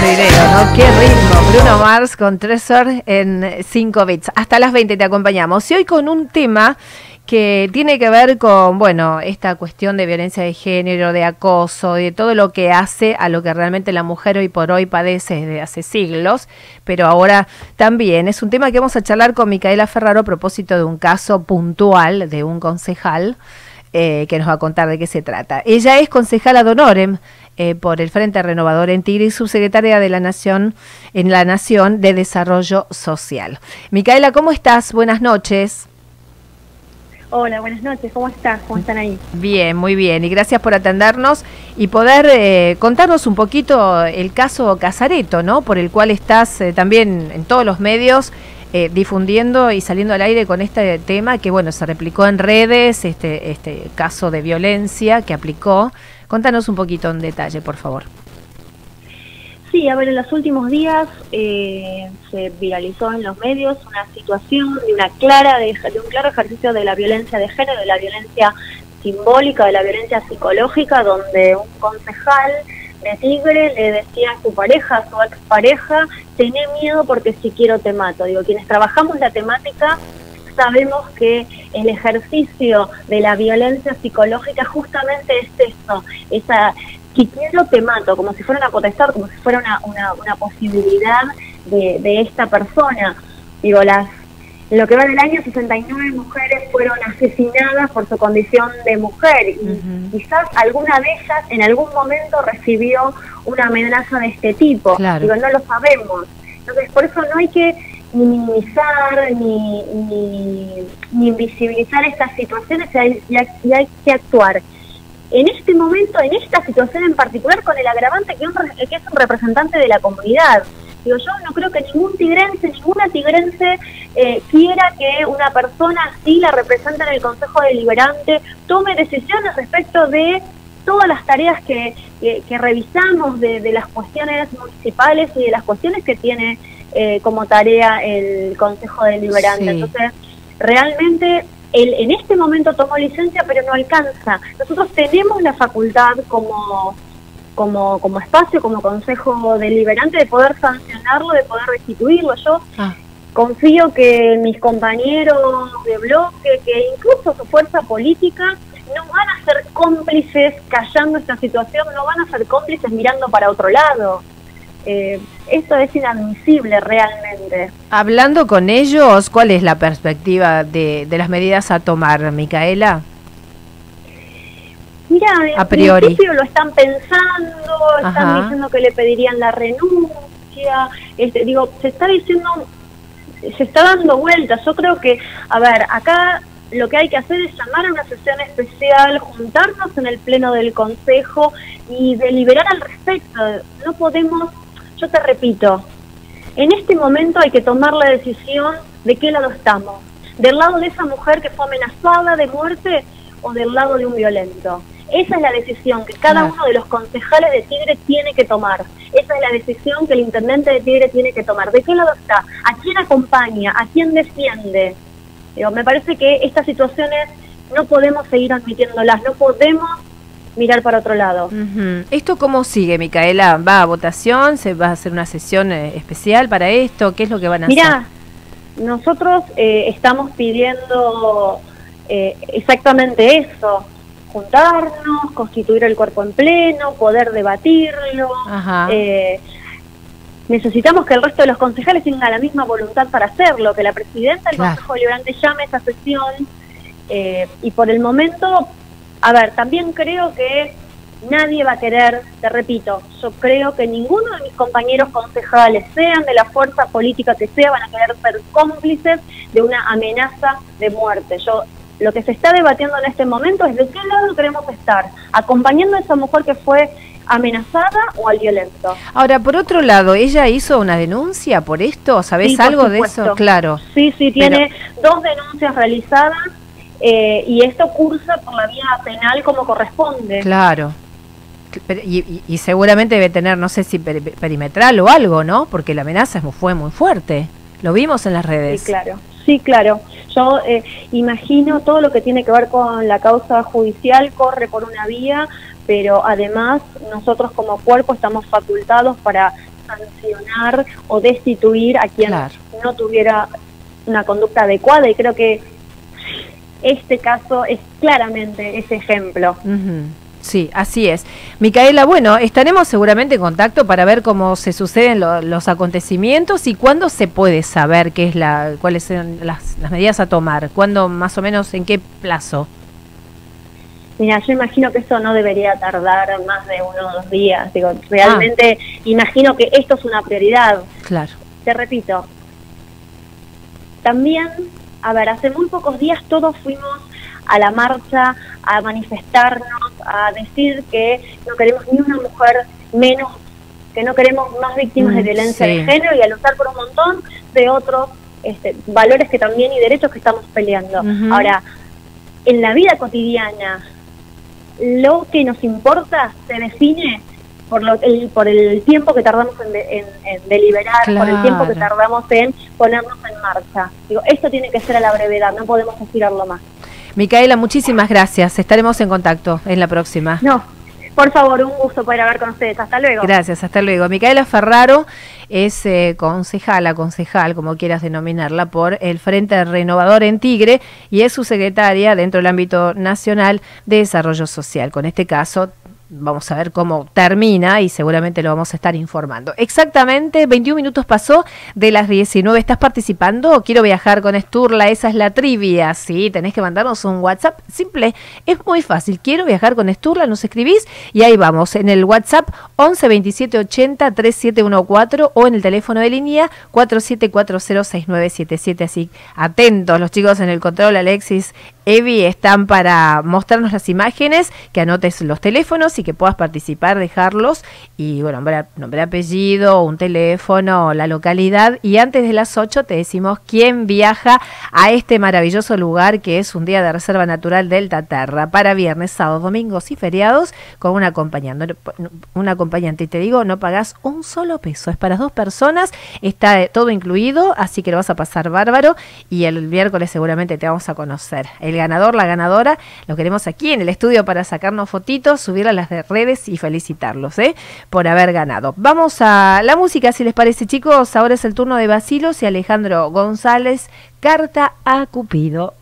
video, ¿no? Qué ritmo. Bruno Mars con Tresor en 5 bits. Hasta las 20 te acompañamos. Y hoy con un tema que tiene que ver con, bueno, esta cuestión de violencia de género, de acoso, de todo lo que hace a lo que realmente la mujer hoy por hoy padece desde hace siglos, pero ahora también es un tema que vamos a charlar con Micaela Ferraro a propósito de un caso puntual de un concejal eh, que nos va a contar de qué se trata. Ella es concejala de Honorem eh, por el Frente Renovador en Tigre y subsecretaria de la Nación en la Nación de Desarrollo Social. Micaela, ¿cómo estás? Buenas noches. Hola, buenas noches, ¿cómo estás? ¿Cómo están ahí? Bien, muy bien, y gracias por atendernos y poder eh, contarnos un poquito el caso Casareto, ¿no? Por el cual estás eh, también en todos los medios eh, difundiendo y saliendo al aire con este tema que, bueno, se replicó en redes, este, este caso de violencia que aplicó. Contanos un poquito en detalle, por favor. Sí, a ver, en los últimos días eh, se viralizó en los medios una situación de una clara de, un claro ejercicio de la violencia de género, de la violencia simbólica, de la violencia psicológica, donde un concejal de Tigre le decía a su pareja, a su expareja, tené miedo porque si quiero te mato. Digo, quienes trabajamos la temática sabemos que el ejercicio de la violencia psicológica justamente es eso, esa si quiero te mato, como si fuera una potestad, como si fuera una, una, una posibilidad de, de, esta persona. Digo, las en lo que va del año, 69 mujeres fueron asesinadas por su condición de mujer y quizás alguna de ellas en algún momento recibió una amenaza de este tipo. Digo, no lo sabemos. Entonces, por eso no hay que ni minimizar ni, ni, ni invisibilizar estas situaciones y hay, y hay que actuar en este momento, en esta situación en particular, con el agravante que, es un representante de la comunidad. Digo, yo no creo que ningún tigrense, ninguna tigrense eh, quiera que una persona así la represente en el Consejo Deliberante, tome decisiones respecto de todas las tareas que, que, revisamos de, las cuestiones municipales y de las cuestiones que tiene eh, como tarea el Consejo Deliberante. Entonces, realmente él en este momento tomó licencia, pero no alcanza. Nosotros tenemos la facultad como, como, como espacio, como consejo deliberante, de poder sancionarlo, de poder restituirlo. Yo ah. confío que mis compañeros de bloque, que incluso su fuerza política, no van a ser cómplices callando esta situación, no van a ser cómplices mirando para otro lado. Eh, eso es inadmisible realmente. Hablando con ellos, ¿cuál es la perspectiva de, las medidas a tomar, Micaela? Mira, a priori. principio lo están pensando, están diciendo que le pedirían la renuncia, este, digo, se está diciendo, se está dando vueltas. Yo creo que, a ver, acá lo que hay que hacer es llamar a una sesión especial, juntarnos en el pleno del Consejo y deliberar al respecto. No podemos yo te repito, en este momento hay que tomar la decisión de qué lado estamos. ¿Del lado de esa mujer que fue amenazada de muerte o del lado de un violento? Esa es la decisión que cada uno de los concejales de Tigre tiene que tomar. Esa es la decisión que el intendente de Tigre tiene que tomar. ¿De qué lado está? ¿A quién acompaña? ¿A quién defiende? me parece que estas situaciones no podemos seguir admitiéndolas, no podemos mirar para otro lado. ¿Esto cómo sigue, Micaela? ¿Va a votación? ¿Se va a hacer una sesión eh, especial para esto? ¿Qué es lo que van a hacer? Mira, nosotros eh, estamos pidiendo eh, exactamente eso, juntarnos, constituir el cuerpo en pleno, poder debatirlo. necesitamos que el resto de los concejales tengan la misma voluntad para hacerlo, que la presidenta del Consejo Liberante llame esa sesión y por el momento a ver, también creo que nadie va a querer, te repito, yo creo que ninguno de mis compañeros concejales, sean de la fuerza política que sea, van a querer ser cómplices de una amenaza de muerte. Yo lo que se está debatiendo en este momento es de qué lado queremos estar, acompañando a esa mujer que fue amenazada o al violento. Ahora, por otro lado, ¿ella hizo una denuncia por esto? ¿Sabés algo de eso? Claro. Sí, sí, tiene dos denuncias realizadas eh, y esto cursa por la vía penal como corresponde. Claro. Y, seguramente debe tener, no sé si perimetral o algo, ¿no? Porque la amenaza fue muy fuerte. Lo vimos en las redes. Sí, claro. Sí, claro. Yo eh, imagino todo lo que tiene que ver con la causa judicial corre por una vía, pero además nosotros como cuerpo estamos facultados para sancionar o destituir a quien no tuviera una conducta adecuada. Y creo que este caso es claramente ese ejemplo. Sí, así es. Micaela, bueno, estaremos seguramente en contacto para ver cómo se suceden los acontecimientos y cuándo se puede saber qué es la, cuáles son las, medidas a tomar, cuándo más o menos, en qué plazo. Mira, yo imagino que eso no debería tardar más de uno o dos días. Digo, realmente ah. imagino que esto es una prioridad. Claro. Te repito, también, a ver, hace muy pocos días todos fuimos a la marcha, a manifestarnos, a decir que no queremos ni una mujer menos, que no queremos más víctimas de mm, violencia de género y a luchar por un montón de otros este, valores que también y derechos que estamos peleando. Ahora, en la vida cotidiana, lo que nos importa se define por, lo, el, por el tiempo que tardamos en, deliberar, por el tiempo que tardamos en ponernos en marcha. Digo, esto tiene que ser a la brevedad, no podemos estirarlo más. Micaela, muchísimas gracias. Estaremos en contacto en la próxima. No, por favor, un gusto poder hablar con ustedes. Hasta luego. Gracias, hasta luego. Micaela Ferraro es eh, concejala, concejal, como quieras denominarla, por el Frente Renovador en Tigre y es su secretaria dentro del ámbito nacional de desarrollo social. Con este caso vamos a ver cómo termina y seguramente lo vamos a estar informando. Exactamente 21 minutos pasó de las 19. ¿Estás participando? Quiero viajar con Esturla, esa es la trivia. Sí, tenés que mandarnos un WhatsApp simple, es muy fácil. Quiero viajar con Esturla, nos escribís y ahí vamos. En el WhatsApp 11 27 80 3714 o en el teléfono de línea 47406977. Así, atentos los chicos en el control, Alexis Evi están para mostrarnos las imágenes, que anotes los teléfonos que puedas participar, dejarlos y bueno, nombre, nombre apellido, un teléfono, la localidad. Y antes de las 8 te decimos quién viaja a este maravilloso lugar que es un día de reserva natural del Taterra para viernes, sábados, domingos y feriados con un acompañante, un acompañante. Y te digo, no pagas un solo peso, es para dos personas, está todo incluido, así que lo vas a pasar bárbaro y el miércoles seguramente te vamos a conocer. El ganador, la ganadora, lo queremos aquí en el estudio para sacarnos fotitos, subir a las redes y felicitarlos ¿eh? por haber ganado. Vamos a la música, si les parece chicos, ahora es el turno de Basilos y Alejandro González, Carta a Cupido.